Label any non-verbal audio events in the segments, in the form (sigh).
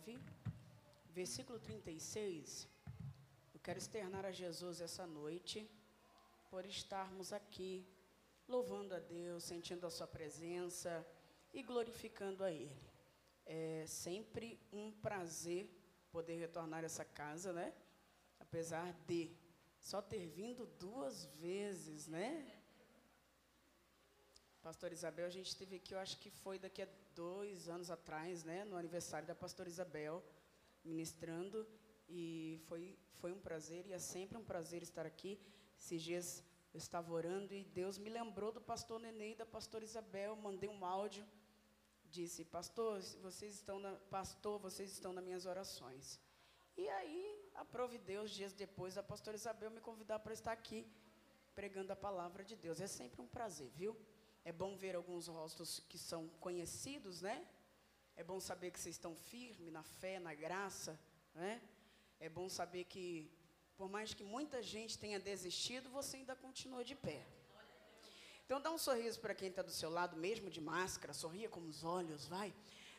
9, versículo 36. Eu quero externar a Jesus essa noite por estarmos aqui louvando a Deus, sentindo a Sua presença e glorificando a Ele. É sempre um prazer poder retornar a essa casa, né? Apesar de só ter vindo duas vezes, né? Pastor Isabel, a gente esteve aqui, eu acho que foi daqui a dois anos atrás, né? No aniversário da Pastora Isabel, ministrando. E foi, foi um prazer, e é sempre um prazer estar aqui. Esses dias eu estava orando e Deus me lembrou do pastor Nenê e da pastora Isabel. Mandei um áudio, disse: Pastor, vocês estão na, pastor, vocês estão nas minhas orações. E aí, aprove Deus, dias depois, a pastora Isabel me convidar para estar aqui pregando a palavra de Deus. É sempre um prazer, viu? É bom ver alguns rostos que são conhecidos, né? É bom saber que vocês estão firmes na fé, na graça, né? É bom saber que, por mais que muita gente tenha desistido, você ainda continua de pé. Então dá um sorriso para quem está do seu lado, mesmo de máscara, sorria com os olhos, vai.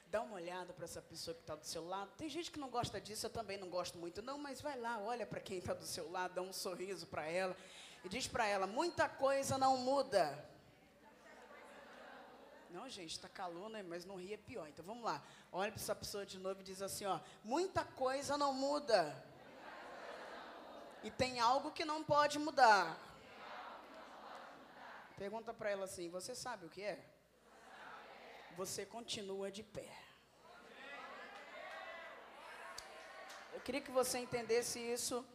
Dá uma olhada para essa pessoa que está do seu lado. Tem gente que não gosta disso, eu também não gosto muito, não, mas vai lá, olha para quem está do seu lado, dá um sorriso para ela e diz para ela: muita coisa não muda. Não, gente, está calor, né? Mas não ri é pior. Então vamos lá. Olha para essa pessoa de novo e diz assim: ó, muita coisa não muda. E tem algo que não pode mudar. Pergunta para ela assim: você sabe o que é? Você continua de pé. Eu queria que você entendesse isso.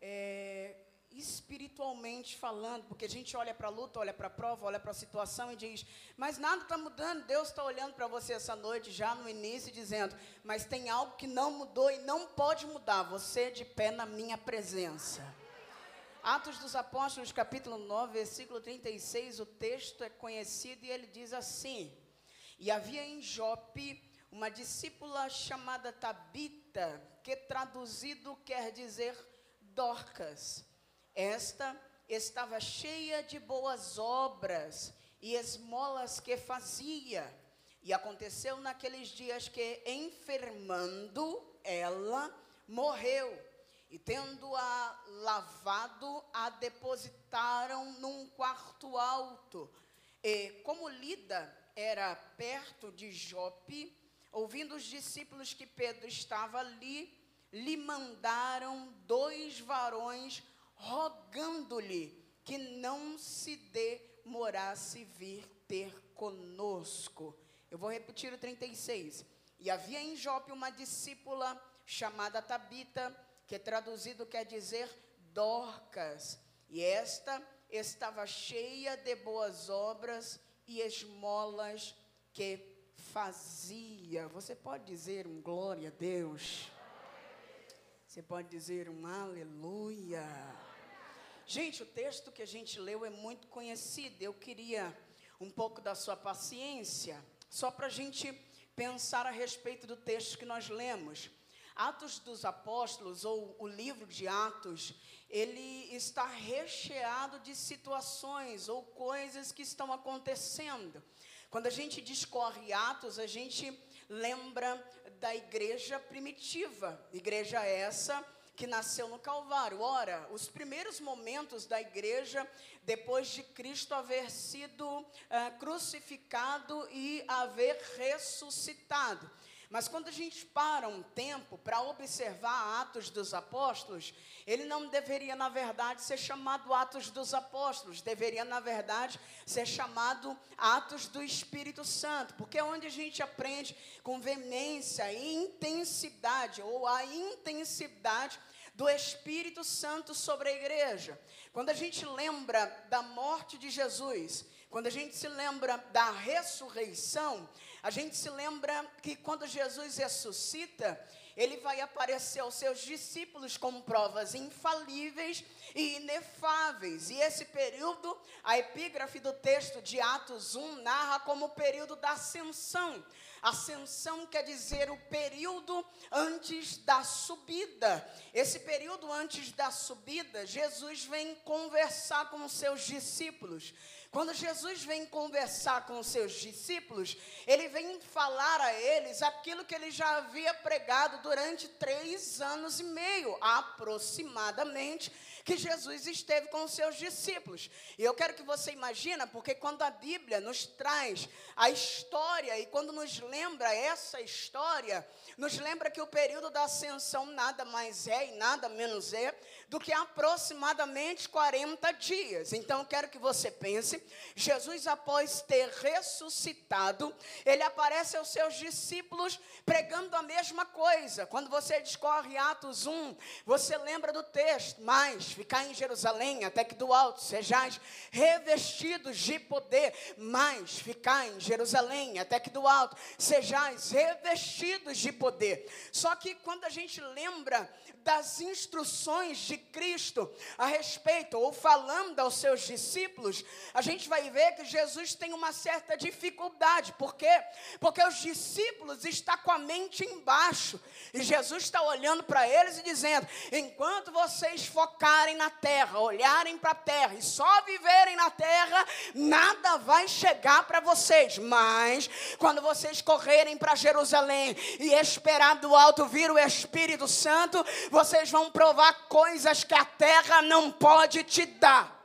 É, espiritualmente falando, porque a gente olha para a luta, olha para a prova, olha para a situação e diz: Mas nada está mudando. Deus está olhando para você essa noite, já no início, dizendo: Mas tem algo que não mudou e não pode mudar. Você de pé na minha presença. Atos dos Apóstolos, capítulo 9, versículo 36, o texto é conhecido e ele diz assim: E havia em Jope uma discípula chamada Tabita, que traduzido quer dizer Dorcas. Esta estava cheia de boas obras e esmolas que fazia. E aconteceu naqueles dias que, enfermando, ela morreu. E tendo-a lavado, a depositaram num quarto alto. E como Lida era perto de Jope, ouvindo os discípulos que Pedro estava ali, lhe mandaram dois varões rogando-lhe que não se demorasse vir ter conosco. Eu vou repetir o 36. E havia em Jope uma discípula chamada Tabita, que traduzido quer dizer Dorcas, e esta estava cheia de boas obras e esmolas que fazia. Você pode dizer um glória a Deus? Você pode dizer um aleluia. Gente, o texto que a gente leu é muito conhecido. Eu queria um pouco da sua paciência, só para a gente pensar a respeito do texto que nós lemos. Atos dos Apóstolos, ou o livro de Atos, ele está recheado de situações ou coisas que estão acontecendo. Quando a gente discorre Atos, a gente lembra da igreja primitiva, igreja essa que nasceu no Calvário. Ora, os primeiros momentos da igreja, depois de Cristo haver sido uh, crucificado e haver ressuscitado. Mas quando a gente para um tempo para observar Atos dos Apóstolos, ele não deveria, na verdade, ser chamado Atos dos Apóstolos, deveria, na verdade, ser chamado Atos do Espírito Santo, porque é onde a gente aprende com veemência e intensidade, ou a intensidade do Espírito Santo sobre a igreja. Quando a gente lembra da morte de Jesus, quando a gente se lembra da ressurreição, a gente se lembra que quando Jesus ressuscita, ele vai aparecer aos seus discípulos com provas infalíveis e inefáveis. E esse período, a epígrafe do texto de Atos 1 narra como o período da ascensão Ascensão quer dizer o período antes da subida. Esse período antes da subida, Jesus vem conversar com os seus discípulos. Quando Jesus vem conversar com os seus discípulos, ele vem falar a eles aquilo que ele já havia pregado durante três anos e meio, aproximadamente, que Jesus esteve com os seus discípulos. E eu quero que você imagina, porque quando a Bíblia nos traz a história e quando nos lembra essa história, nos lembra que o período da ascensão nada mais é e nada menos é do que aproximadamente 40 dias. Então, quero que você pense: Jesus, após ter ressuscitado, ele aparece aos seus discípulos pregando a mesma coisa. Quando você discorre Atos 1, você lembra do texto, mas ficar em Jerusalém até que do alto sejais revestidos de poder, mas ficar em Jerusalém até que do alto sejais revestidos de poder. Só que quando a gente lembra das instruções de Cristo a respeito, ou falando aos seus discípulos, a gente vai ver que Jesus tem uma certa dificuldade. Por quê? Porque os discípulos estão com a mente embaixo. E Jesus está olhando para eles e dizendo: enquanto vocês focarem na terra, olharem para a terra e só viverem na terra, nada vai chegar para vocês. Mas, quando vocês correrem para Jerusalém e esperar do alto vir o Espírito Santo, vocês vão provar coisas que a terra não pode te dar.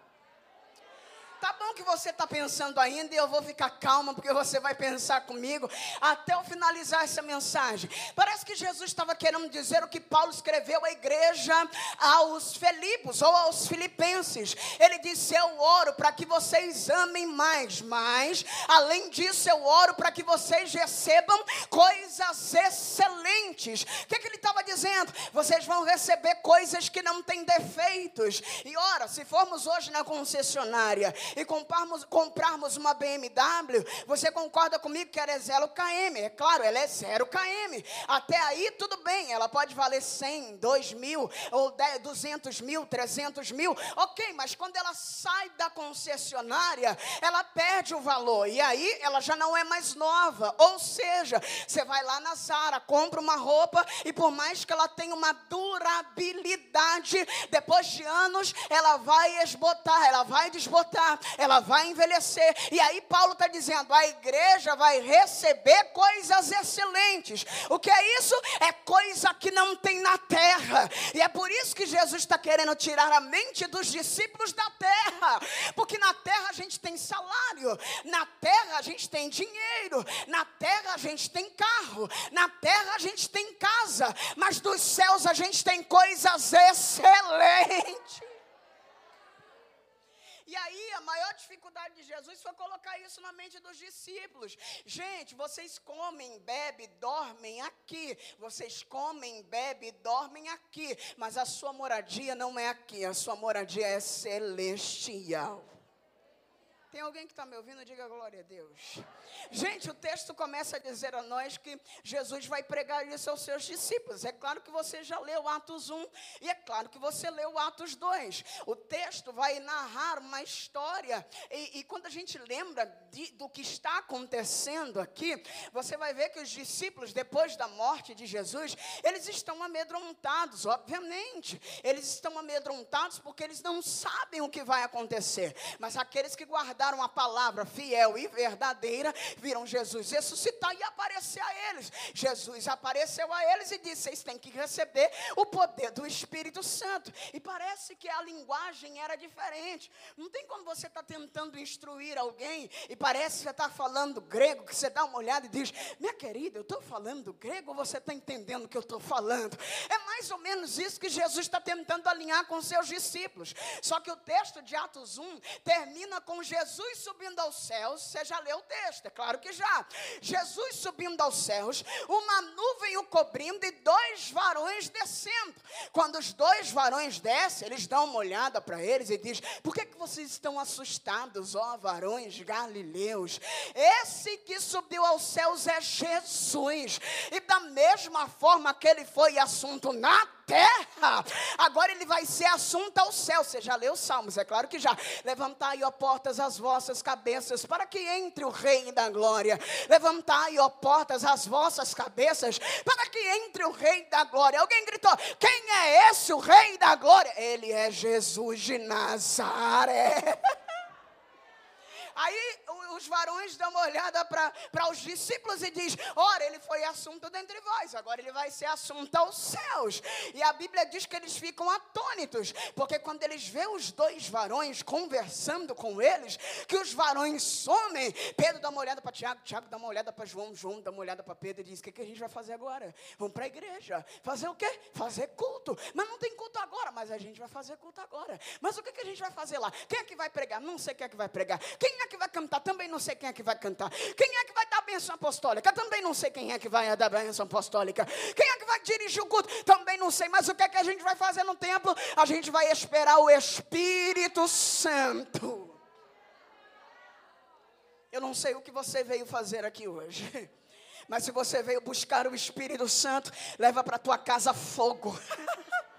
Tá bom que você está pensando ainda e eu vou ficar calma porque você vai pensar comigo até eu finalizar essa mensagem. Parece que Jesus estava querendo dizer o que Paulo escreveu à igreja aos Filipos ou aos Filipenses. Ele disse: Eu oro para que vocês amem mais, mas além disso eu oro para que vocês recebam coisas excelentes. O que, que ele estava dizendo? Vocês vão receber coisas que não têm defeitos. E ora, se formos hoje na concessionária e comprarmos, comprarmos uma BMW, você concorda comigo que ela é 0 km? É claro, ela é 0 km. Até aí tudo bem, ela pode valer 100, 2 mil, ou 10, 200 mil, 300 mil. Ok, mas quando ela sai da concessionária, ela perde o valor. E aí ela já não é mais nova. Ou seja, você vai lá na Zara, compra uma roupa e por mais que ela tenha uma durabilidade, depois de anos, ela vai esbotar, ela vai desbotar ela vai envelhecer. E aí Paulo está dizendo: a igreja vai receber coisas excelentes. O que é isso? É coisa que não tem na terra. E é por isso que Jesus está querendo tirar a mente dos discípulos da terra. Porque na terra a gente tem salário, na terra a gente tem dinheiro, na terra a gente tem carro, na terra a gente tem casa, mas dos céus a gente tem coisas excelentes. E aí, a maior dificuldade de Jesus foi colocar isso na mente dos discípulos. Gente, vocês comem, bebem, dormem aqui. Vocês comem, bebem, dormem aqui. Mas a sua moradia não é aqui, a sua moradia é celestial. Tem alguém que está me ouvindo? Diga glória a Deus. Gente, o texto começa a dizer a nós que Jesus vai pregar isso aos seus discípulos. É claro que você já leu Atos 1 e é claro que você leu Atos 2. O texto vai narrar uma história e, e quando a gente lembra de, do que está acontecendo aqui, você vai ver que os discípulos, depois da morte de Jesus, eles estão amedrontados, obviamente. Eles estão amedrontados porque eles não sabem o que vai acontecer. Mas aqueles que guardaram guardaram a palavra fiel e verdadeira, viram Jesus ressuscitar e aparecer a eles. Jesus apareceu a eles e disse: Vocês têm que receber o poder do Espírito Santo. E parece que a linguagem era diferente. Não tem como você estar tá tentando instruir alguém e parece que você está falando grego, que você dá uma olhada e diz: Minha querida, eu estou falando grego ou você está entendendo o que eu estou falando? É mais ou menos isso que Jesus está tentando alinhar com seus discípulos. Só que o texto de Atos 1 termina com Jesus Jesus subindo aos céus, você já leu o texto, é claro que já. Jesus subindo aos céus, uma nuvem o cobrindo e dois varões descendo. Quando os dois varões descem, eles dão uma olhada para eles e diz: Por que, que vocês estão assustados, ó varões galileus? Esse que subiu aos céus é Jesus. E da mesma forma que ele foi assunto na terra, agora ele vai ser assunto ao céu. Você já leu os Salmos, é claro que já. Levantai, ó portas, as vossas cabeças, para que entre o Rei da glória. Levantai, ó portas, as vossas cabeças, para que entre o Rei da glória. Alguém gritou: Quem é esse, o Rei da glória? Ele é Jesus de Nazaré. (laughs) Aí os varões dão uma olhada para os discípulos e diz: Ora, ele foi assunto dentre vós, agora ele vai ser assunto aos céus. E a Bíblia diz que eles ficam atônitos, porque quando eles vê os dois varões conversando com eles, que os varões somem, Pedro dá uma olhada para Tiago, Tiago dá uma olhada para João, João dá uma olhada para Pedro e diz: O que, que a gente vai fazer agora? Vamos para a igreja. Fazer o quê? Fazer culto. Mas não tem culto agora, mas a gente vai fazer culto agora. Mas o que, que a gente vai fazer lá? Quem é que vai pregar? Não sei quem é que vai pregar. Quem é que vai cantar? Também não sei quem é que vai cantar. Quem é que vai dar a bênção apostólica? Também não sei quem é que vai dar a bênção apostólica. Quem é que vai dirigir o culto? Também não sei. Mas o que é que a gente vai fazer no templo? A gente vai esperar o Espírito Santo. Eu não sei o que você veio fazer aqui hoje. (laughs) Mas se você veio buscar o Espírito Santo, leva para tua casa fogo. (laughs)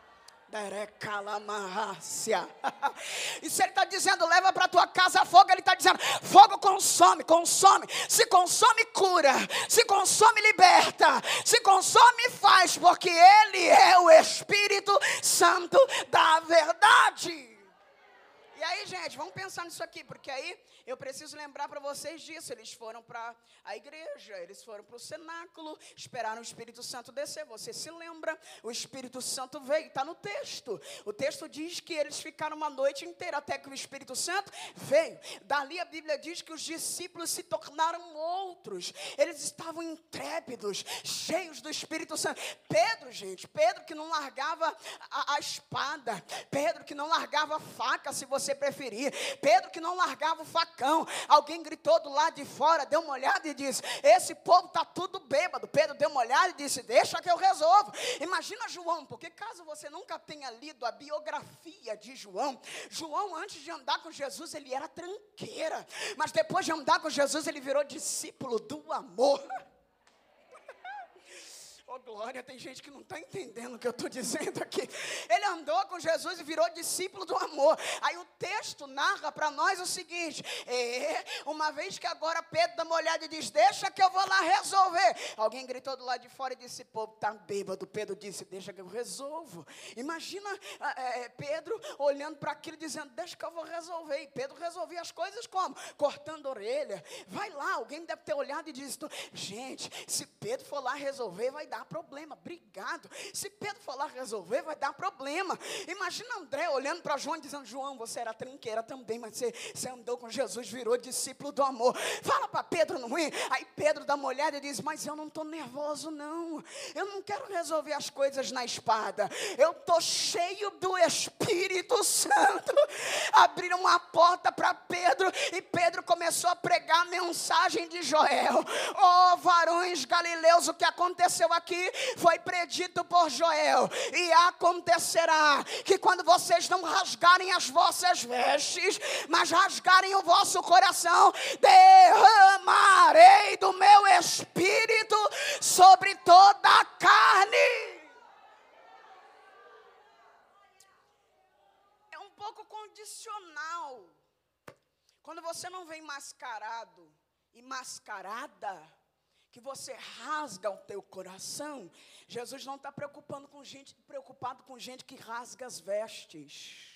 (laughs) E se ele está dizendo, leva para tua casa fogo, ele está dizendo, fogo consome, consome. Se consome, cura. Se consome, liberta. Se consome, faz, porque ele é o Espírito Santo da verdade. E aí, gente, vamos pensar nisso aqui, porque aí eu preciso lembrar para vocês disso. Eles foram para a igreja, eles foram para o cenáculo, esperaram o Espírito Santo descer. Você se lembra? O Espírito Santo veio, está no texto. O texto diz que eles ficaram uma noite inteira até que o Espírito Santo veio. Dali a Bíblia diz que os discípulos se tornaram outros. Eles estavam intrépidos, cheios do Espírito Santo. Pedro, gente, Pedro que não largava a, a espada, Pedro que não largava a faca, se você preferir. Pedro que não largava o Alguém gritou do lado de fora, deu uma olhada e disse: Esse povo está tudo bêbado. Pedro deu uma olhada e disse: Deixa que eu resolvo. Imagina João, porque caso você nunca tenha lido a biografia de João, João, antes de andar com Jesus, ele era tranqueira. Mas depois de andar com Jesus, ele virou discípulo do amor. Oh, glória, tem gente que não está entendendo o que eu estou dizendo aqui. Ele andou com Jesus e virou discípulo do amor. Aí o texto narra para nós o seguinte: é, uma vez que agora Pedro dá uma olhada e diz: Deixa que eu vou lá resolver. Alguém gritou do lado de fora e disse: Povo, está bêbado. Pedro disse: Deixa que eu resolvo. Imagina é, Pedro olhando para aquilo dizendo: Deixa que eu vou resolver. E Pedro resolvia as coisas como? Cortando a orelha. Vai lá, alguém deve ter olhado e disse: Gente, se Pedro for lá resolver, vai dar dar problema. Obrigado. Se Pedro falar resolver, vai dar problema. Imagina André olhando para João e dizendo: João, você era trinqueira também, mas você, você andou com Jesus, virou discípulo do amor. Fala para Pedro não ir. Aí Pedro dá uma olhada e diz: Mas eu não estou nervoso, não. Eu não quero resolver as coisas na espada. Eu estou cheio do Espírito Santo. Abriram uma porta para Pedro e Pedro começou a pregar a mensagem de Joel. Oh, varões galileus, o que aconteceu aqui? Aqui foi predito por Joel. E acontecerá que quando vocês não rasgarem as vossas vestes, mas rasgarem o vosso coração, derramarei do meu espírito sobre toda a carne. É um pouco condicional. Quando você não vem mascarado e mascarada, que você rasga o teu coração, Jesus não está preocupando com gente, preocupado com gente que rasga as vestes.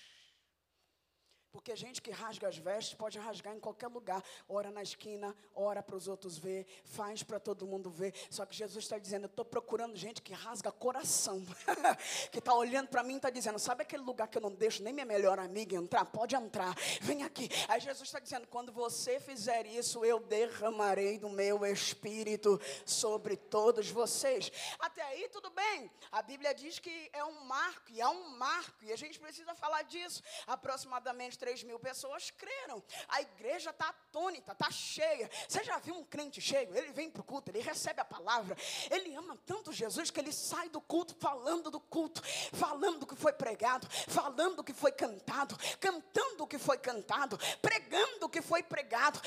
Porque gente que rasga as vestes pode rasgar em qualquer lugar. Ora na esquina, ora para os outros ver, faz para todo mundo ver. Só que Jesus está dizendo: Eu estou procurando gente que rasga coração. (laughs) que está olhando para mim e está dizendo: Sabe aquele lugar que eu não deixo nem minha melhor amiga entrar? Pode entrar, vem aqui. Aí Jesus está dizendo: Quando você fizer isso, eu derramarei do meu espírito sobre todos vocês. Até aí tudo bem. A Bíblia diz que é um marco, e é um marco, e a gente precisa falar disso. Aproximadamente 3 mil pessoas creram. A igreja está atônita, está cheia. Você já viu um crente cheio? Ele vem para o culto, ele recebe a palavra. Ele ama tanto Jesus que ele sai do culto falando do culto, falando do que foi pregado, falando do que foi cantado, cantando o que foi cantado, pregando o que foi pregado.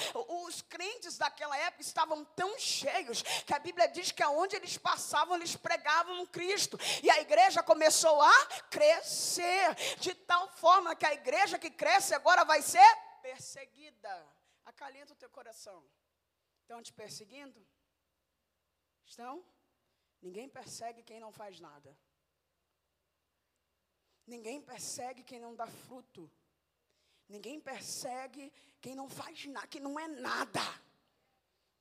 Os crentes daquela época estavam tão cheios que a Bíblia diz que aonde eles passavam, eles pregavam Cristo. E a igreja começou a crescer, de tal forma que a igreja que cresce agora vai ser perseguida. Acalenta o teu coração. Estão te perseguindo? Estão? Ninguém persegue quem não faz nada. Ninguém persegue quem não dá fruto. Ninguém persegue quem não faz nada, que não é nada.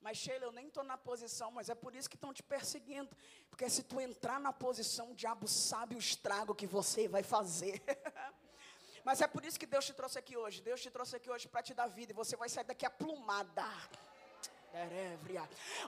Mas Sheila, eu nem estou na posição, mas é por isso que estão te perseguindo. Porque se tu entrar na posição, o diabo sabe o estrago que você vai fazer. (laughs) mas é por isso que Deus te trouxe aqui hoje. Deus te trouxe aqui hoje para te dar vida. E você vai sair daqui aplumada.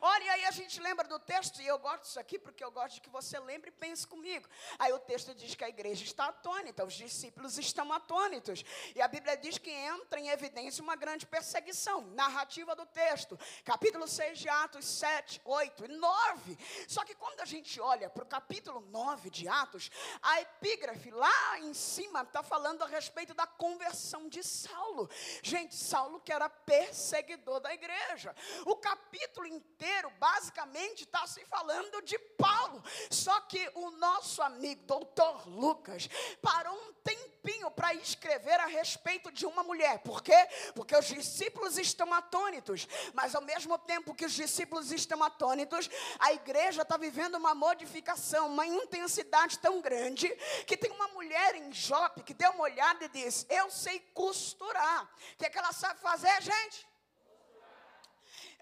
Olha, aí a gente lembra do texto, e eu gosto disso aqui porque eu gosto de que você lembre e pense comigo. Aí o texto diz que a igreja está atônita, os discípulos estão atônitos. E a Bíblia diz que entra em evidência uma grande perseguição. Narrativa do texto, capítulo 6 de Atos 7, 8 e 9. Só que quando a gente olha para o capítulo 9 de Atos, a epígrafe lá em cima está falando a respeito da conversão de Saulo. Gente, Saulo que era perseguidor da igreja. Capítulo inteiro, basicamente, está se falando de Paulo. Só que o nosso amigo, doutor Lucas, parou um tempinho para escrever a respeito de uma mulher. Por quê? Porque os discípulos estão atônitos. Mas ao mesmo tempo que os discípulos estão atônitos, a igreja está vivendo uma modificação, uma intensidade tão grande, que tem uma mulher em Jope que deu uma olhada e disse: Eu sei costurar. O que, é que ela sabe fazer, gente?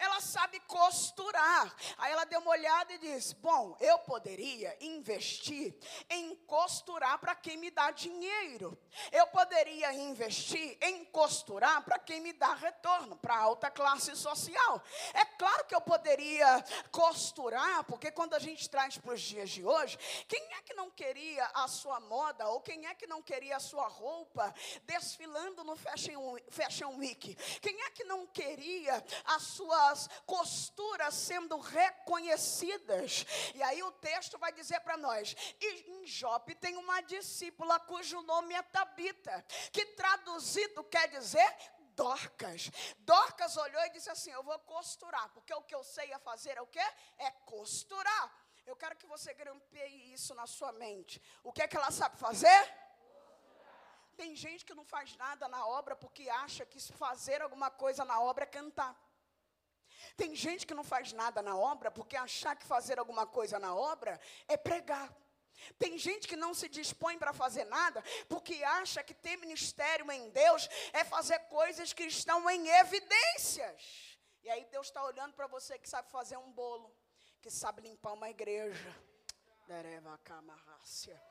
Ela sabe costurar. Aí ela deu uma olhada e disse: Bom, eu poderia investir em costurar para quem me dá dinheiro. Eu poderia investir em costurar para quem me dá retorno, para a alta classe social. É claro que eu poderia costurar, porque quando a gente traz para os dias de hoje, quem é que não queria a sua moda, ou quem é que não queria a sua roupa desfilando no Fashion, Fashion Week? Quem é que não queria a sua suas costuras sendo reconhecidas. E aí o texto vai dizer para nós: em Jope tem uma discípula cujo nome é Tabita, que traduzido quer dizer Dorcas. Dorcas olhou e disse assim: Eu vou costurar, porque o que eu sei a fazer é o quê? É costurar. Eu quero que você grampeie isso na sua mente. O que é que ela sabe fazer? Tem gente que não faz nada na obra porque acha que fazer alguma coisa na obra é cantar. Tem gente que não faz nada na obra porque achar que fazer alguma coisa na obra é pregar. Tem gente que não se dispõe para fazer nada porque acha que ter ministério em Deus é fazer coisas que estão em evidências. E aí Deus está olhando para você que sabe fazer um bolo, que sabe limpar uma igreja. Dereva camarrácia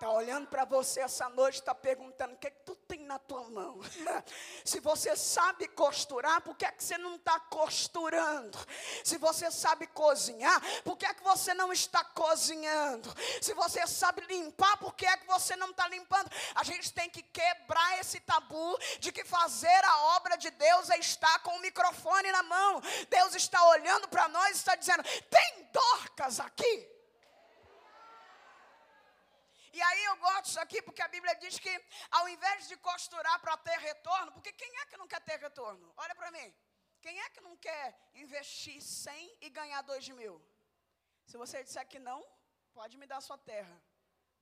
está olhando para você essa noite, está perguntando: o que, é que tu tem na tua mão? (laughs) Se você sabe costurar, por que, é que você não está costurando? Se você sabe cozinhar, por que é que você não está cozinhando? Se você sabe limpar, por que é que você não está limpando? A gente tem que quebrar esse tabu de que fazer a obra de Deus é estar com o microfone na mão. Deus está olhando para nós e está dizendo: tem dorcas aqui. E aí eu gosto disso aqui porque a Bíblia diz que ao invés de costurar para ter retorno, porque quem é que não quer ter retorno? Olha para mim. Quem é que não quer investir 100 e ganhar 2 mil? Se você disser que não, pode me dar sua terra.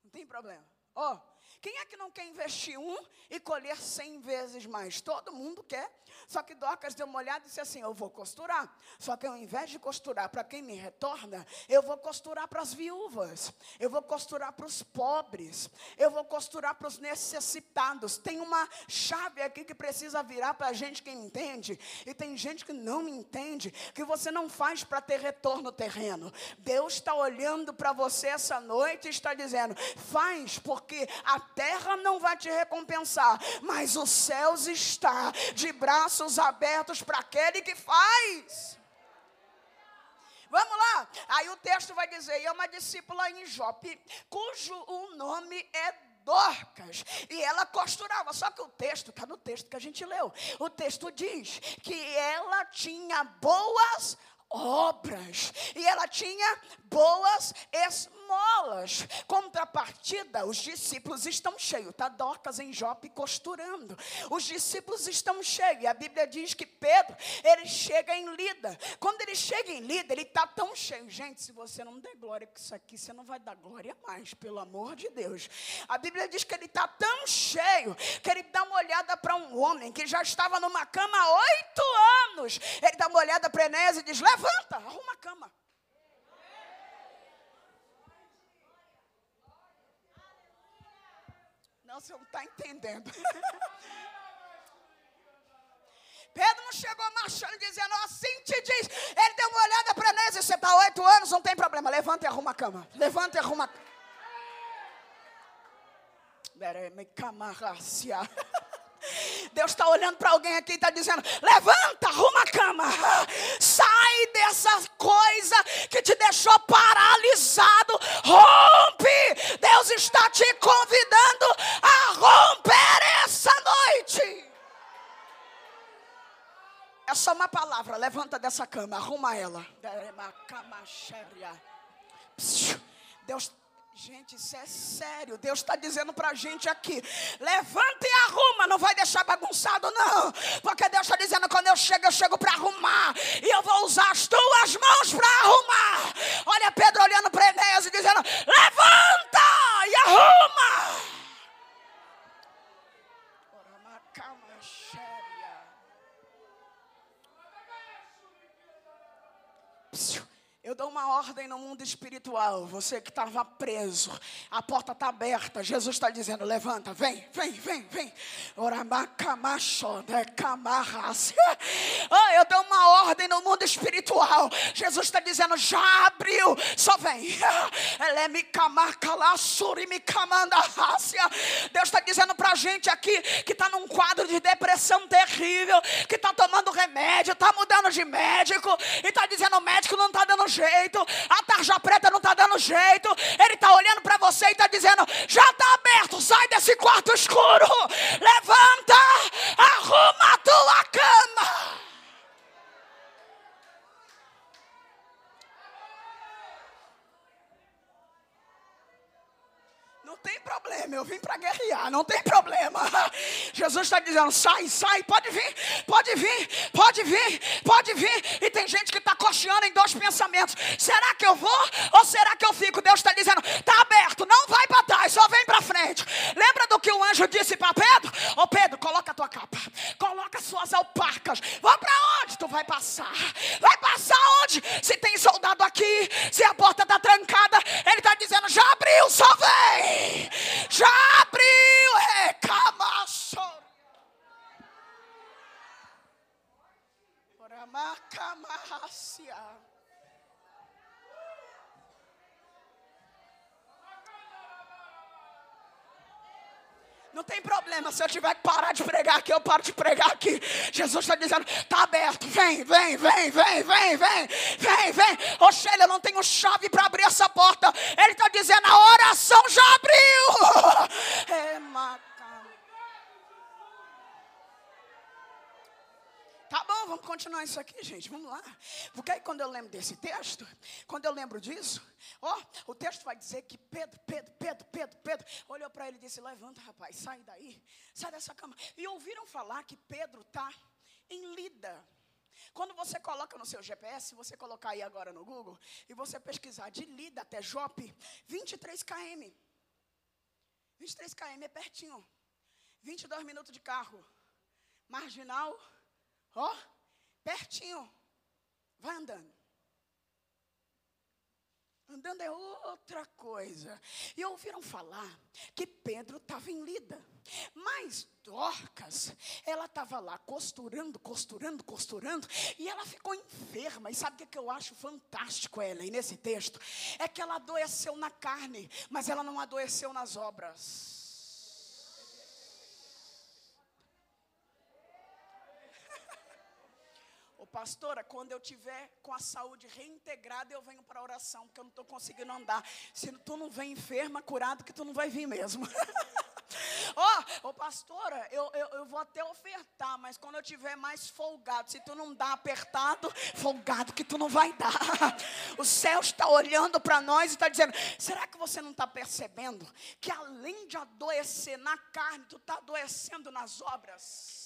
Não tem problema. Ó, oh, quem é que não quer investir um e colher cem vezes mais? Todo mundo quer. Só que Docas deu uma olhada e disse assim: Eu vou costurar. Só que ao invés de costurar para quem me retorna, eu vou costurar para as viúvas, eu vou costurar para os pobres, eu vou costurar para os necessitados. Tem uma chave aqui que precisa virar para a gente que entende, e tem gente que não entende, que você não faz para ter retorno terreno. Deus está olhando para você essa noite e está dizendo: Faz, porque a terra não vai te recompensar, mas os céus está de braços abertos para aquele que faz. Vamos lá. Aí o texto vai dizer: e é uma discípula em Jope, cujo o nome é Dorcas. E ela costurava. Só que o texto, está no texto que a gente leu. O texto diz que ela tinha boas obras. E ela tinha boas esmolas. Contrapartida, os discípulos estão cheios. Está Docas em Jope costurando. Os discípulos estão cheios. A Bíblia diz que Pedro, ele chega em Lida. Quando ele chega em Lida, ele está tão cheio. Gente, se você não der glória com isso aqui, você não vai dar glória mais, pelo amor de Deus. A Bíblia diz que ele está tão cheio que ele dá uma olhada para um homem que já estava numa cama há oito anos. Ele dá uma olhada para Enéas e diz: Levanta, arruma a cama. Você não está entendendo. (laughs) Pedro não chegou marchando dizendo, assim te diz. Ele deu uma olhada para nós e você está oito anos, não tem problema. Levanta e arruma a cama. Levanta e arruma a cama. (laughs) Deus está olhando para alguém aqui e está dizendo: levanta, arruma a cama, sai dessa coisa que te deixou paralisado, rompe. Deus está te convidando a romper essa noite. É só uma palavra, dessa cama, arruma ela. Deus Gente, isso é sério. Deus está dizendo para a gente aqui: levanta e arruma, não vai deixar bagunçado, não. Porque Deus está dizendo: quando eu chego, eu chego para arrumar. E eu vou usar as tuas mãos para arrumar. Olha Pedro olhando para Enéas e dizendo: levanta e arruma. Psiu. Eu dou uma ordem no mundo espiritual. Você que estava preso, a porta está aberta. Jesus está dizendo: levanta, vem, vem, vem, vem. Oh, eu dou uma ordem no mundo espiritual. Jesus está dizendo: já abriu, só vem. Deus está dizendo para a gente aqui que está num quadro de depressão terrível, que está tomando remédio, está mudando de médico, e está dizendo: o médico não está dando jeito, a tarja preta não está dando jeito, ele está olhando para você e está dizendo: já está aberto, sai desse quarto escuro, levanta, arruma a tua cama. tem problema, eu vim para guerrear, não tem problema. (laughs) Jesus está dizendo: sai, sai, pode vir, pode vir, pode vir, pode vir. E tem gente que está cocheando em dois pensamentos: será que eu vou ou será que eu fico? Deus está dizendo: está aberto, não vai para trás, só vem para frente. Lembra do que o anjo disse para Pedro? Ô oh, Pedro, coloca a tua capa, coloca suas alpacas. Vá para onde tu vai passar? Vai passar onde? Se tem soldado aqui, se a porta está trancada, ele está dizendo: já abriu, só vem já abriu, recamaço. Oramacamácia. Não tem problema, se eu tiver que parar de pregar aqui, eu paro de pregar aqui. Jesus está dizendo: está aberto, vem, vem, vem, vem, vem, vem, vem, vem. Sheila, eu não tenho chave para abrir essa porta. Ele está dizendo: a oração já abriu. (laughs) É, Tá bom, vamos continuar isso aqui, gente. Vamos lá. Porque aí quando eu lembro desse texto, quando eu lembro disso, ó, o texto vai dizer que Pedro, Pedro, Pedro, Pedro, Pedro, olhou para ele e disse: Levanta, rapaz, sai daí, sai dessa cama. E ouviram falar que Pedro está em Lida. Quando você coloca no seu GPS, você colocar aí agora no Google, e você pesquisar de Lida até Jope, 23 km. 23 km é pertinho. 22 minutos de carro. Marginal Ó, pertinho. Vai andando. Andando é outra coisa. E ouviram falar que Pedro estava em Lida. Mas Dorcas, ela estava lá costurando, costurando, costurando. E ela ficou enferma. E sabe o que, que eu acho fantástico, Ellen, nesse texto? É que ela adoeceu na carne, mas ela não adoeceu nas obras. Pastora, quando eu tiver com a saúde reintegrada, eu venho para a oração, porque eu não estou conseguindo andar. Se tu não vem enferma, curado, que tu não vai vir mesmo. (laughs) Ó, oh, oh, pastora, eu, eu, eu vou até ofertar, mas quando eu tiver mais folgado, se tu não dá apertado, folgado que tu não vai dar. (laughs) O céu está olhando para nós e está dizendo: será que você não está percebendo que além de adoecer na carne, tu está adoecendo nas obras?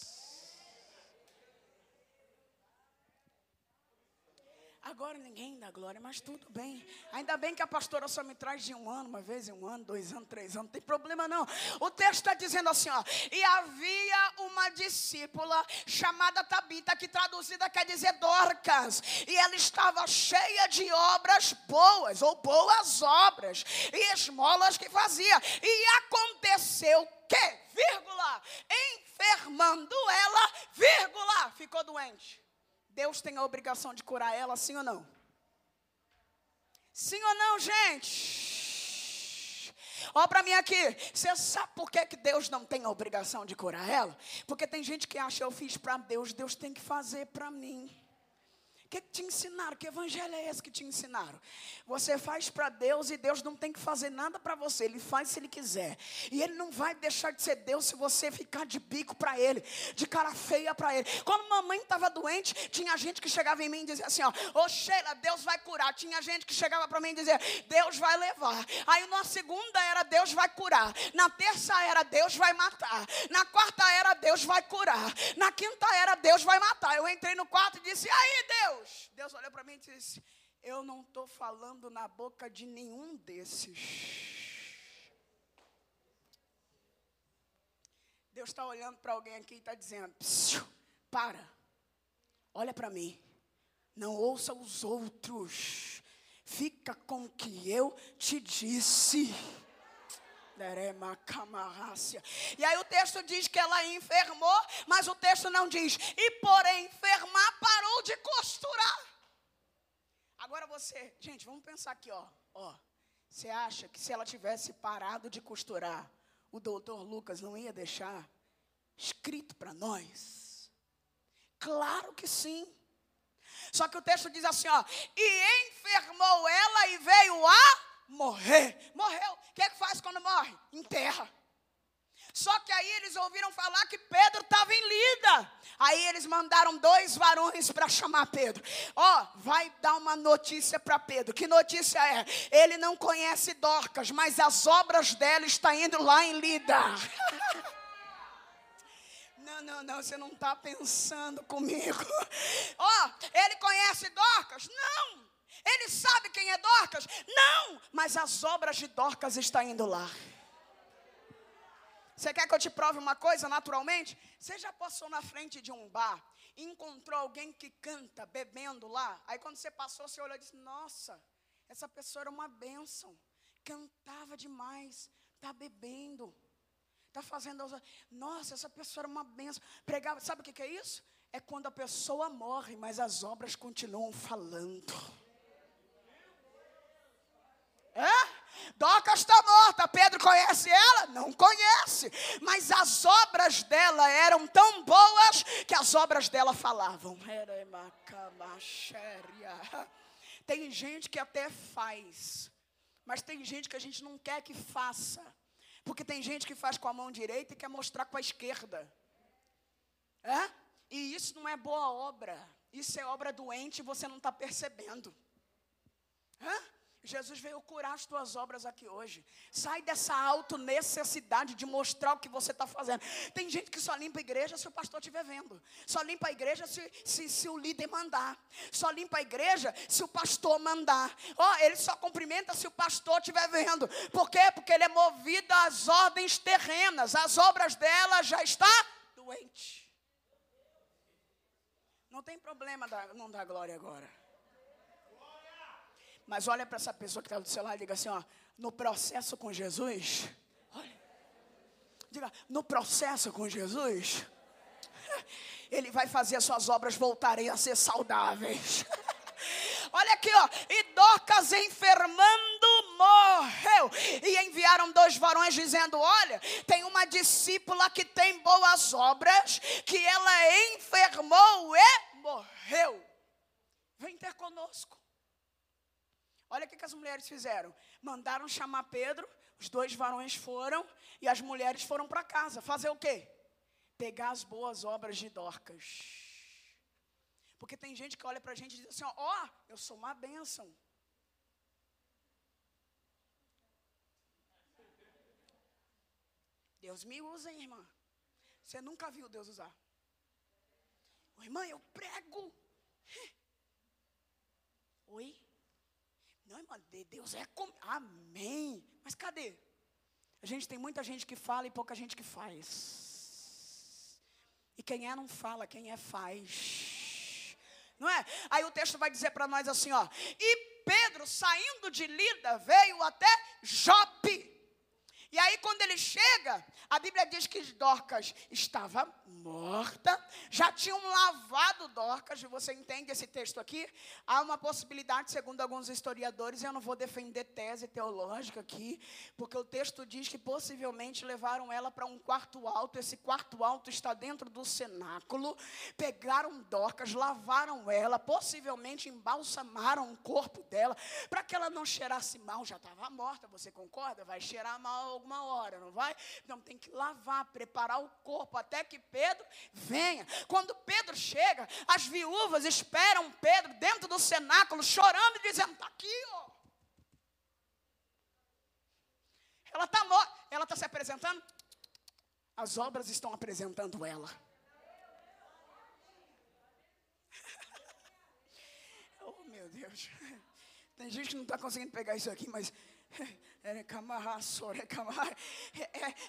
Agora ninguém dá glória, mas tudo bem. Ainda bem que a pastora só me traz de um ano, uma vez em um ano, dois anos, três anos, não tem problema não. O texto está dizendo assim, ó. E havia uma discípula chamada Tabita, que traduzida quer dizer Dorcas. E ela estava cheia de obras boas, ou boas obras, e esmolas que fazia. E aconteceu que, vírgula, enfermando ela, vírgula, ficou doente. Deus tem a obrigação de curar ela, sim ou não? Sim ou não, gente? Olha para mim aqui. Você sabe por que, que Deus não tem a obrigação de curar ela? Porque tem gente que acha eu fiz para Deus, Deus tem que fazer para mim que, que te ensinaram? Que evangelho é esse que te ensinaram? Você faz para Deus e Deus não tem que fazer nada para você. Ele faz se Ele quiser. E Ele não vai deixar de ser Deus se você ficar de bico para Ele, de cara feia para Ele. Quando mamãe estava doente, tinha gente que chegava em mim e dizia assim: Ó, ô Sheila, Deus vai curar. Tinha gente que chegava para mim e dizia: Deus vai levar. Aí na segunda era Deus vai curar. Na terça era Deus vai matar. Na quarta era Deus vai curar. Na quinta era Deus vai matar. Eu entrei no quarto e disse: aí, Deus? Deus. Deus olhou para mim e disse: Eu não estou falando na boca de nenhum desses. Deus está olhando para alguém aqui e está dizendo: Para, olha para mim, não ouça os outros, fica com o que eu te disse. E aí o texto diz que ela enfermou, mas o texto não diz. E por enfermar parou de costurar. Agora você, gente, vamos pensar aqui, ó, ó. Você acha que se ela tivesse parado de costurar, o doutor Lucas não ia deixar escrito para nós? Claro que sim. Só que o texto diz assim, ó, e enfermou ela e veio a morrer. Morreu. O que é que faz quando morre? Enterra. Só que aí eles ouviram falar que Pedro estava em lida. Aí eles mandaram dois varões para chamar Pedro. Ó, oh, vai dar uma notícia para Pedro. Que notícia é? Ele não conhece Dorcas, mas as obras dela estão indo lá em lida. (laughs) Não, não, não, você não está pensando comigo. (laughs) Ó, oh, ele conhece Dorcas? Não. Ele sabe quem é Dorcas? Não, mas as obras de Dorcas estão indo lá. Você quer que eu te prove uma coisa naturalmente? Você já passou na frente de um bar e encontrou alguém que canta bebendo lá? Aí quando você passou, você olhou e disse: Nossa, essa pessoa era uma bênção. Cantava demais, está bebendo, está fazendo. Nossa, essa pessoa era uma bênção. Pregava, sabe o que é isso? É quando a pessoa morre, mas as obras continuam falando. Docas está morta. Pedro conhece ela? Não conhece. Mas as obras dela eram tão boas que as obras dela falavam. Tem gente que até faz, mas tem gente que a gente não quer que faça. Porque tem gente que faz com a mão direita e quer mostrar com a esquerda. É? E isso não é boa obra. Isso é obra doente e você não está percebendo. É? Jesus veio curar as tuas obras aqui hoje. Sai dessa auto-necessidade de mostrar o que você está fazendo. Tem gente que só limpa a igreja se o pastor estiver vendo. Só limpa a igreja se, se, se o líder mandar. Só limpa a igreja se o pastor mandar. Ó, oh, ele só cumprimenta se o pastor estiver vendo. Por quê? Porque ele é movido às ordens terrenas. As obras dela já está doente. Não tem problema não dar glória agora. Mas olha para essa pessoa que está do seu lado e diga assim: ó, no processo com Jesus. Olha, diga, no processo com Jesus, (laughs) Ele vai fazer as suas obras voltarem a ser saudáveis. (laughs) Olha aqui, ó. E Docas enfermando morreu. E enviaram dois varões dizendo: Olha, tem uma discípula que tem boas obras, que ela enfermou e morreu. Vem ter conosco. Olha o que, que as mulheres fizeram. Mandaram chamar Pedro, os dois varões foram e as mulheres foram para casa. Fazer o quê? Pegar as boas obras de Dorcas. Porque tem gente que olha para a gente e diz assim: ó, eu sou uma bênção. Deus me usa, irmã. Você nunca viu Deus usar. irmã, eu prego. Oi? Não, Deus é com... Amém. Mas cadê? A gente tem muita gente que fala e pouca gente que faz. E quem é não fala, quem é faz. Não é? Aí o texto vai dizer para nós assim, ó. E Pedro, saindo de Lida, veio até Jope. E aí, quando ele chega, a Bíblia diz que Dorcas estava morta, já tinham lavado Dorcas, você entende esse texto aqui? Há uma possibilidade, segundo alguns historiadores, eu não vou defender tese teológica aqui, porque o texto diz que possivelmente levaram ela para um quarto alto, esse quarto alto está dentro do cenáculo, pegaram Dorcas, lavaram ela, possivelmente embalsamaram o corpo dela, para que ela não cheirasse mal, já estava morta, você concorda? Vai cheirar mal alguma hora, não vai? Então tem que lavar, preparar o corpo até que Pedro venha. Quando Pedro chega, as viúvas esperam Pedro dentro do cenáculo, chorando e dizendo: está aqui, ó. Ela está ela está se apresentando. As obras estão apresentando ela. (laughs) oh, meu Deus. Tem gente que não está conseguindo pegar isso aqui, mas (laughs)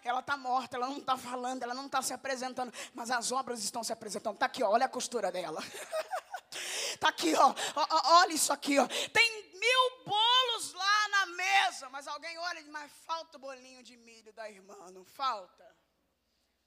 ela está morta, ela não está falando, ela não está se apresentando, mas as obras estão se apresentando. Está aqui, ó, olha a costura dela. Está (laughs) aqui, ó, ó, olha isso aqui, ó. Tem mil bolos lá na mesa, mas alguém olha e diz, mas falta o bolinho de milho da irmã, não falta?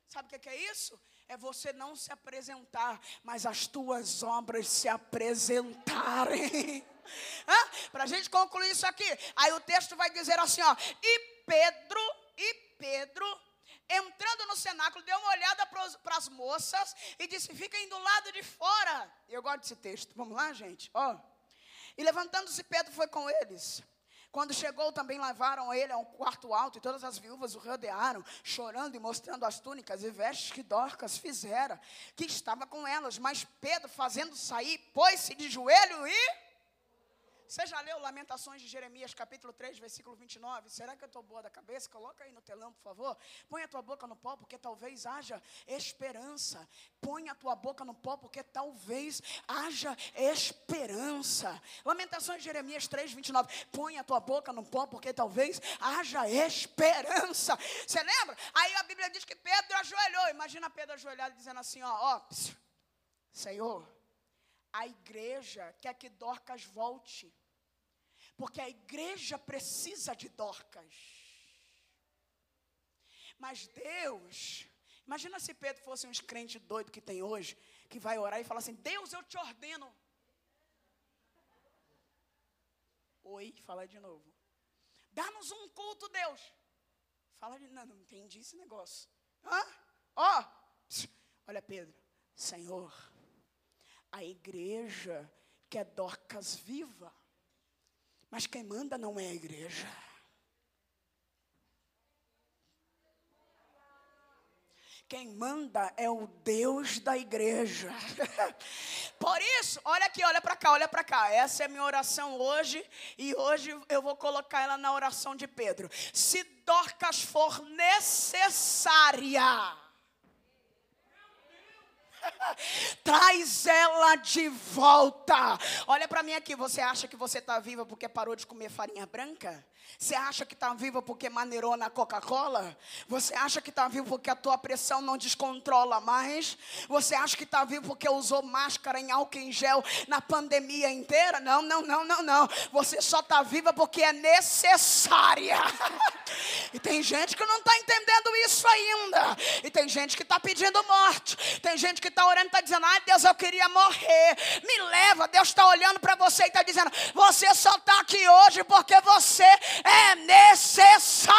Sabe o que é isso? É você não se apresentar, mas as tuas obras se apresentarem. (laughs) Para a gente concluir isso aqui. Aí o texto vai dizer assim: ó, e Pedro, e Pedro, entrando no cenáculo, deu uma olhada para as moças e disse: fiquem do lado de fora. Eu gosto desse texto. Vamos lá, gente? Ó. E levantando-se, Pedro foi com eles. Quando chegou, também levaram ele a um quarto alto, e todas as viúvas o rodearam, chorando e mostrando as túnicas e vestes que Dorcas fizera, que estava com elas. Mas Pedro, fazendo sair, pôs-se de joelho e você já leu Lamentações de Jeremias, capítulo 3, versículo 29? Será que eu estou boa da cabeça? Coloca aí no telão, por favor. Põe a tua boca no pó, porque talvez haja esperança. Põe a tua boca no pó, porque talvez haja esperança. Lamentações de Jeremias 3, 29. Põe a tua boca no pó, porque talvez haja esperança. Você lembra? Aí a Bíblia diz que Pedro ajoelhou. Imagina Pedro ajoelhado dizendo assim: ó, ó, Senhor a igreja quer que Dorcas volte. Porque a igreja precisa de Dorcas. Mas Deus, imagina se Pedro fosse um crente doido que tem hoje, que vai orar e fala assim: Deus, eu te ordeno. Oi, fala de novo. Dá-nos um culto, Deus. Fala de não, não entendi esse negócio. Hã? Ó, oh, olha Pedro, Senhor, a igreja quer Dorcas viva. Mas quem manda não é a igreja. Quem manda é o Deus da igreja. (laughs) Por isso, olha aqui, olha para cá, olha para cá. Essa é a minha oração hoje e hoje eu vou colocar ela na oração de Pedro. Se Dorcas for necessária, (laughs) Traz ela de volta. Olha para mim aqui. Você acha que você está viva porque parou de comer farinha branca? Você acha que está viva porque maneirou na Coca-Cola? Você acha que está vivo porque a tua pressão não descontrola mais? Você acha que está vivo porque usou máscara em álcool em gel na pandemia inteira? Não, não, não, não, não. Você só está viva porque é necessária. (laughs) E tem gente que não está entendendo isso ainda. E tem gente que está pedindo morte. Tem gente que está orando está dizendo: Ai, Deus, eu queria morrer. Me leva. Deus está olhando para você e está dizendo: Você só está aqui hoje porque você é necessária.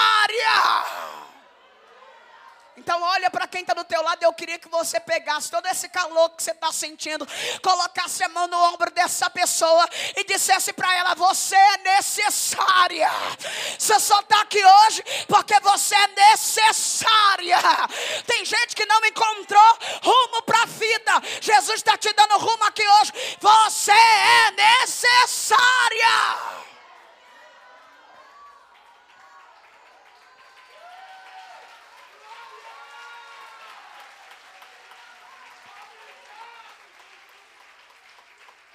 Então olha para quem está do teu lado, eu queria que você pegasse todo esse calor que você está sentindo, colocasse a mão no ombro dessa pessoa e dissesse para ela: Você é necessária. Você só está aqui hoje porque você é necessária. Tem gente que não encontrou rumo para a vida. Jesus está te dando rumo aqui hoje. Você é necessária.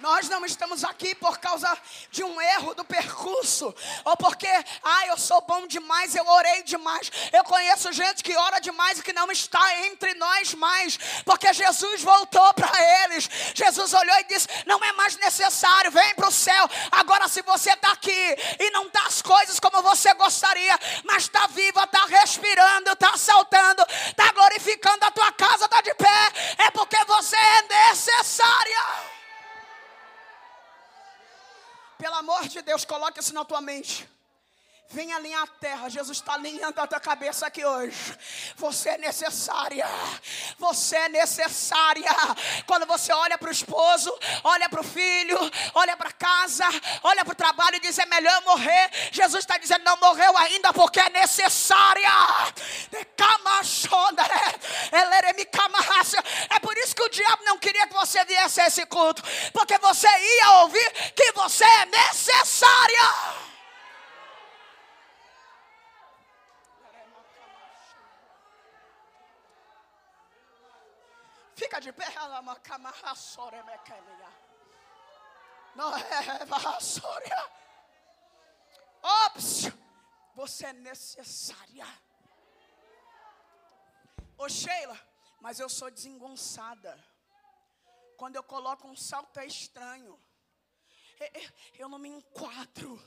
Nós não estamos aqui por causa de um erro do percurso, ou porque, ah, eu sou bom demais, eu orei demais. Eu conheço gente que ora demais e que não está entre nós mais, porque Jesus voltou para eles. Jesus olhou e disse: Não é mais necessário, vem para o céu. Agora, se você está aqui e não dá as coisas como você gostaria, mas está viva, está respirando, está saltando, está glorificando a tua casa, está de pé, é porque você é necessária. Pelo amor de Deus, coloque isso na tua mente. Venha alinhar a terra. Jesus está alinhando a tua cabeça aqui hoje. Você é necessária. Você é necessária. Quando você olha para o esposo, olha para o filho, olha para casa, olha para o trabalho e diz: é melhor morrer. Jesus está dizendo: não morreu ainda porque é necessária. É por isso que o diabo não queria que você viesse a esse culto. Porque você ia ouvir que você é necessária. Fica de pé, não (laughs) é vassoura. Ops, você é necessária. Ô Sheila, mas eu sou desengonçada. Quando eu coloco um salto é estranho. Eu não me enquadro.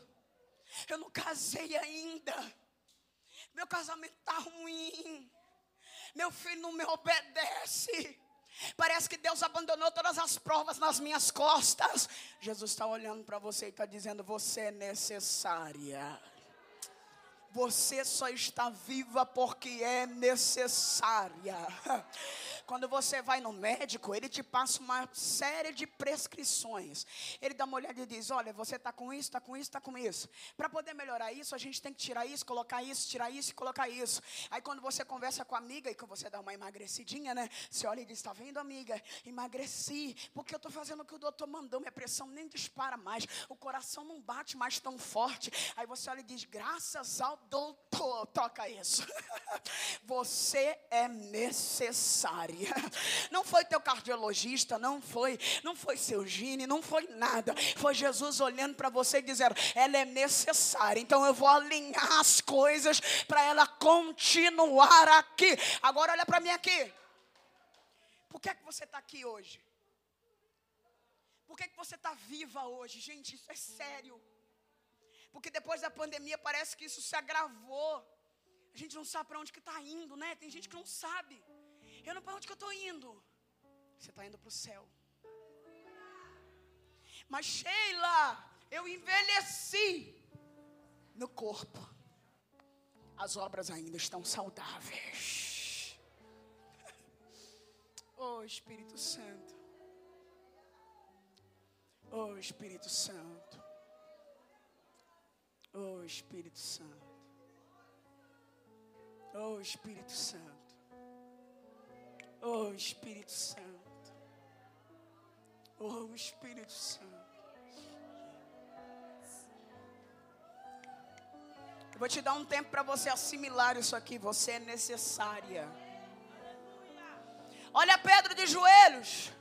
Eu não casei ainda. Meu casamento está ruim. Meu filho não me obedece. Parece que Deus abandonou todas as provas nas minhas costas. Jesus está olhando para você e está dizendo: Você é necessária. Você só está viva porque é necessária. Quando você vai no médico, ele te passa uma série de prescrições. Ele dá uma olhada e diz: Olha, você está com isso, está com isso, está com isso. Para poder melhorar isso, a gente tem que tirar isso, colocar isso, tirar isso e colocar isso. Aí quando você conversa com a amiga e que você dá uma emagrecidinha, né? Você olha e diz: Está vendo, amiga? Emagreci. Porque eu estou fazendo o que o doutor mandou, minha pressão nem dispara mais, o coração não bate mais tão forte. Aí você olha e diz: Graças ao doutor, toca isso. (laughs) você é necessário. Não foi teu cardiologista, não foi, não foi seu gine, não foi nada. Foi Jesus olhando para você e dizendo: ela é necessária. Então eu vou alinhar as coisas para ela continuar aqui. Agora olha para mim aqui. Por que é que você está aqui hoje? Por que, é que você está viva hoje? Gente, isso é sério. Porque depois da pandemia parece que isso se agravou. A gente não sabe para onde que está indo, né? Tem gente que não sabe. Eu não para onde que eu estou indo? Você está indo para o céu. Mas Sheila, eu envelheci no corpo. As obras ainda estão saudáveis. Oh Espírito Santo. Oh Espírito Santo. Oh Espírito Santo. Oh Espírito Santo. Oh Espírito Santo. Oh Espírito Santo. Eu vou te dar um tempo para você assimilar isso aqui. Você é necessária. Olha Pedro de joelhos.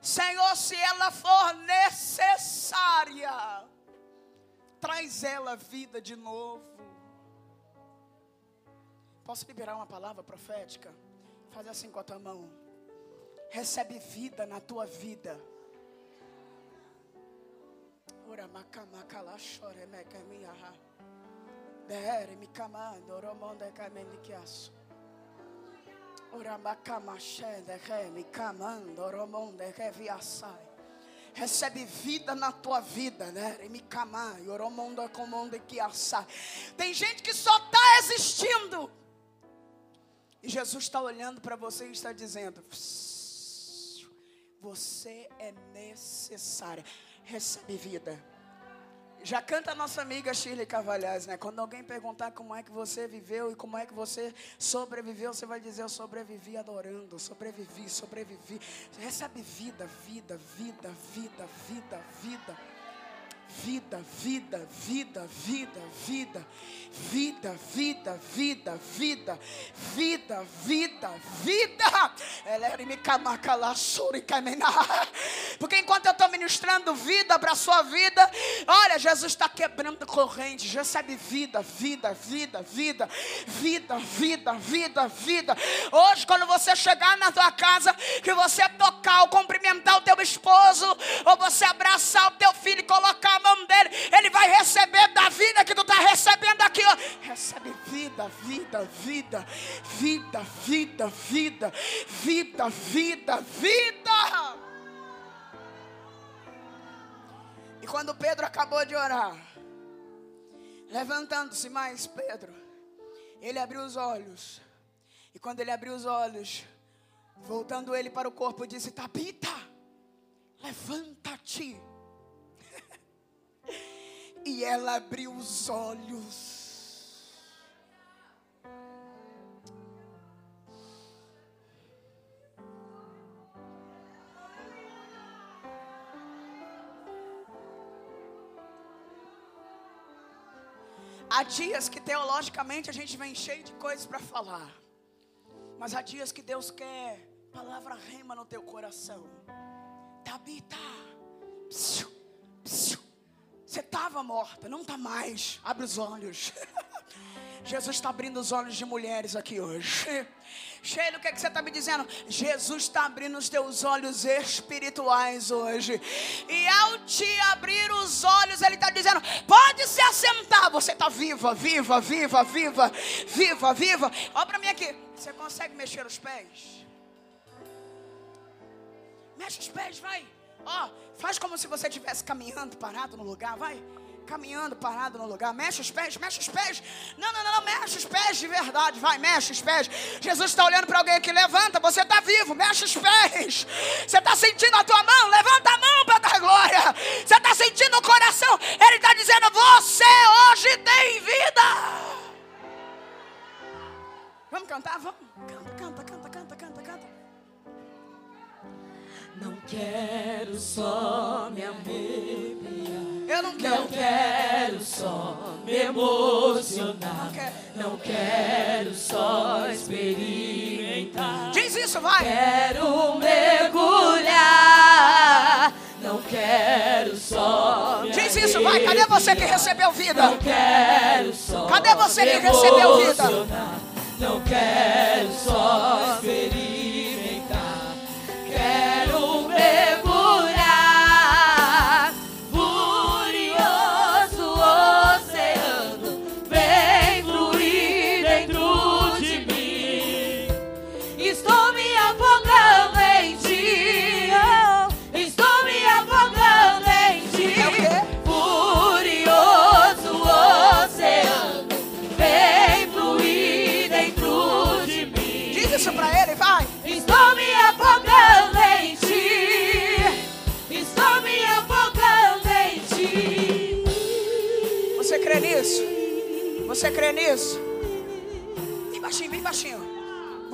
Senhor, se ela for necessária, traz ela vida de novo. Posso liberar uma palavra profética? Faz assim com a tua mão. Recebe vida na tua vida. Ora macamakala chore mekamiaha. Dere me camando, oromonda kamenikiaso. Ora macamachende re me camando, oromonda reviasai. Recebe vida na tua vida, né? Me. Tem gente que só está existindo E Jesus está olhando para você e está dizendo: Você é necessária. Recebe vida. Já canta a nossa amiga Shirley Cavalhais, né? Quando alguém perguntar como é que você viveu e como é que você sobreviveu, você vai dizer: Eu sobrevivi adorando, sobrevivi, sobrevivi. Recebe vida, vida, vida, vida, vida, vida. Vida, vida, vida, vida, vida, vida, vida, vida, vida, vida, vida, vida. Porque enquanto eu estou ministrando vida para a sua vida, olha, Jesus está quebrando correntes. Recebe vida, vida, vida, vida, vida, vida, vida, vida. Hoje, quando você chegar na tua casa, que você tocar ou cumprimentar o teu esposo, ou você abraçar o teu filho e colocar mão dele, ele vai receber da vida que tu está recebendo aqui. Ó. Recebe vida, vida, vida, vida, vida, vida, vida, vida, vida. E quando Pedro acabou de orar, levantando-se mais Pedro, ele abriu os olhos. E quando ele abriu os olhos, voltando ele para o corpo, disse: Tabita, levanta-te. E ela abriu os olhos. Há dias que teologicamente a gente vem cheio de coisas para falar. Mas há dias que Deus quer palavra rema no teu coração. Tabita. Psiu, psiu. Você estava morta, não está mais. Abre os olhos. (laughs) Jesus está abrindo os olhos de mulheres aqui hoje. (laughs) Sheila, o que, é que você está me dizendo? Jesus está abrindo os teus olhos espirituais hoje. E ao te abrir os olhos, Ele está dizendo: pode se assentar. Você está viva, viva, viva, viva, viva, viva. Olha para mim aqui. Você consegue mexer os pés? Mexe os pés, vai. Ó, faz como se você estivesse caminhando parado no lugar, vai. Caminhando parado no lugar, mexe os pés, mexe os pés. Não, não, não, não, mexe os pés de verdade, vai, mexe os pés. Jesus está olhando para alguém aqui, levanta, você está vivo, mexe os pés. Você está sentindo a tua mão, levanta a mão para dar glória. Você está sentindo o coração, Ele está dizendo: Você hoje tem vida. Vamos cantar? Vamos, canta, quero só me arrepiar. Eu não quero. Não quero só me emocionar. Não quero. Não quero só experimentar. Diz isso, vai. Quero mergulhar. Não quero só. Diz isso, vai. Cadê você que recebeu vida? Não quero só. Cadê você que recebeu vida? Não quero só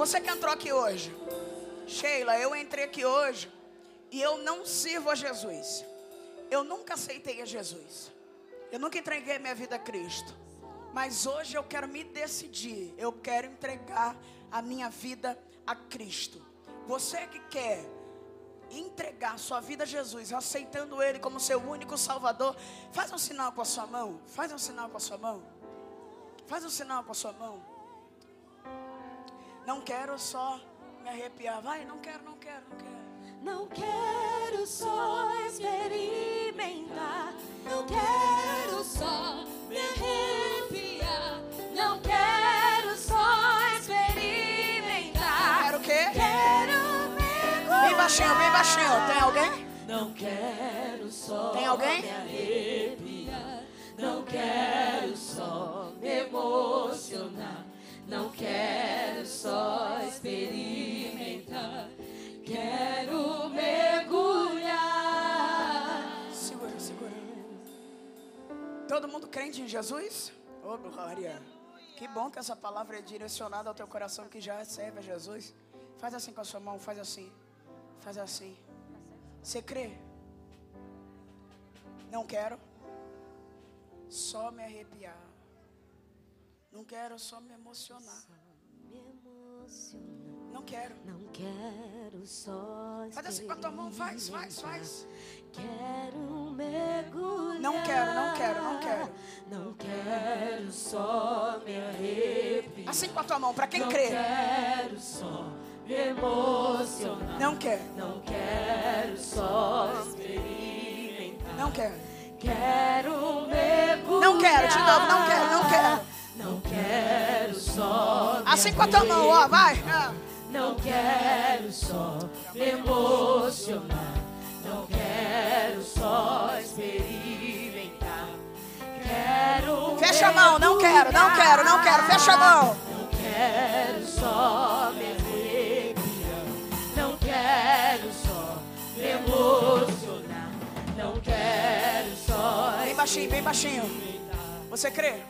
Você que entrou aqui hoje. Sheila, eu entrei aqui hoje e eu não sirvo a Jesus. Eu nunca aceitei a Jesus. Eu nunca entreguei minha vida a Cristo. Mas hoje eu quero me decidir. Eu quero entregar a minha vida a Cristo. Você que quer entregar sua vida a Jesus, aceitando Ele como seu único Salvador, faz um sinal com a sua mão. Faz um sinal com a sua mão. Faz um sinal com a sua mão. Não quero só me arrepiar. Vai, não quero, não quero, não quero. Não quero só experimentar. Não quero só me arrepiar. Não quero só experimentar. Quero o quê? Quero mergulhar. Bem baixinho, bem baixinho. Tem alguém? Não quero só Tem alguém? me arrepiar. Não quero só me emocionar. Não quero só experimentar, quero mergulhar. Segura, segura. Todo mundo crente em Jesus? Ô, oh, glória. Que bom que essa palavra é direcionada ao teu coração que já serve a Jesus. Faz assim com a sua mão, faz assim. Faz assim. Você crê? Não quero. Só me arrepiar. Não quero só me emocionar. Não quero. Não quero só. Faz assim com a tua mão, faz, faz, faz. Quero mergulhar. Não quero, não quero, não quero. Não quero só me arrepiar. Assim com a tua mão, para quem não crê. Quero só me emocionar. Não quero. Não quero só experimentar. Não quero. Quero mergulhar. Não quero, de novo, não quero, não quero. Só. Assim com a tua mão, ó, vai. Não quero só me emocionar. Não quero só experimentar. Quero. Fecha a mão, não quero, não quero, não quero. Fecha a mão. Não quero só me arrepiar. Não quero só me emocionar. Não quero só. Bem baixinho, bem baixinho. Você crê?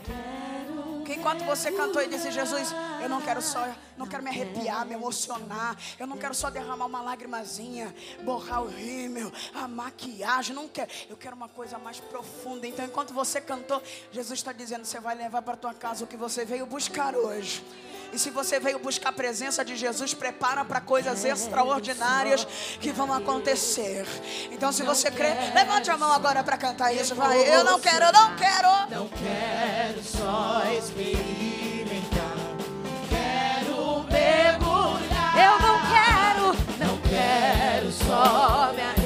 Que enquanto você cantou e disse, Jesus, eu não quero só, não quero me arrepiar, me emocionar, eu não quero só derramar uma lágrimazinha, borrar o rímel, a maquiagem, não quero, eu quero uma coisa mais profunda. Então, enquanto você cantou, Jesus está dizendo, você vai levar para tua casa o que você veio buscar hoje. E se você veio buscar a presença de Jesus, prepara para coisas extraordinárias que vão acontecer. Então, se você crê, levante a mão agora para cantar isso. Vai, eu não quero, eu não quero. Não quero só experimentar. Quero mergulhar. Eu não quero, não quero só me arrepender.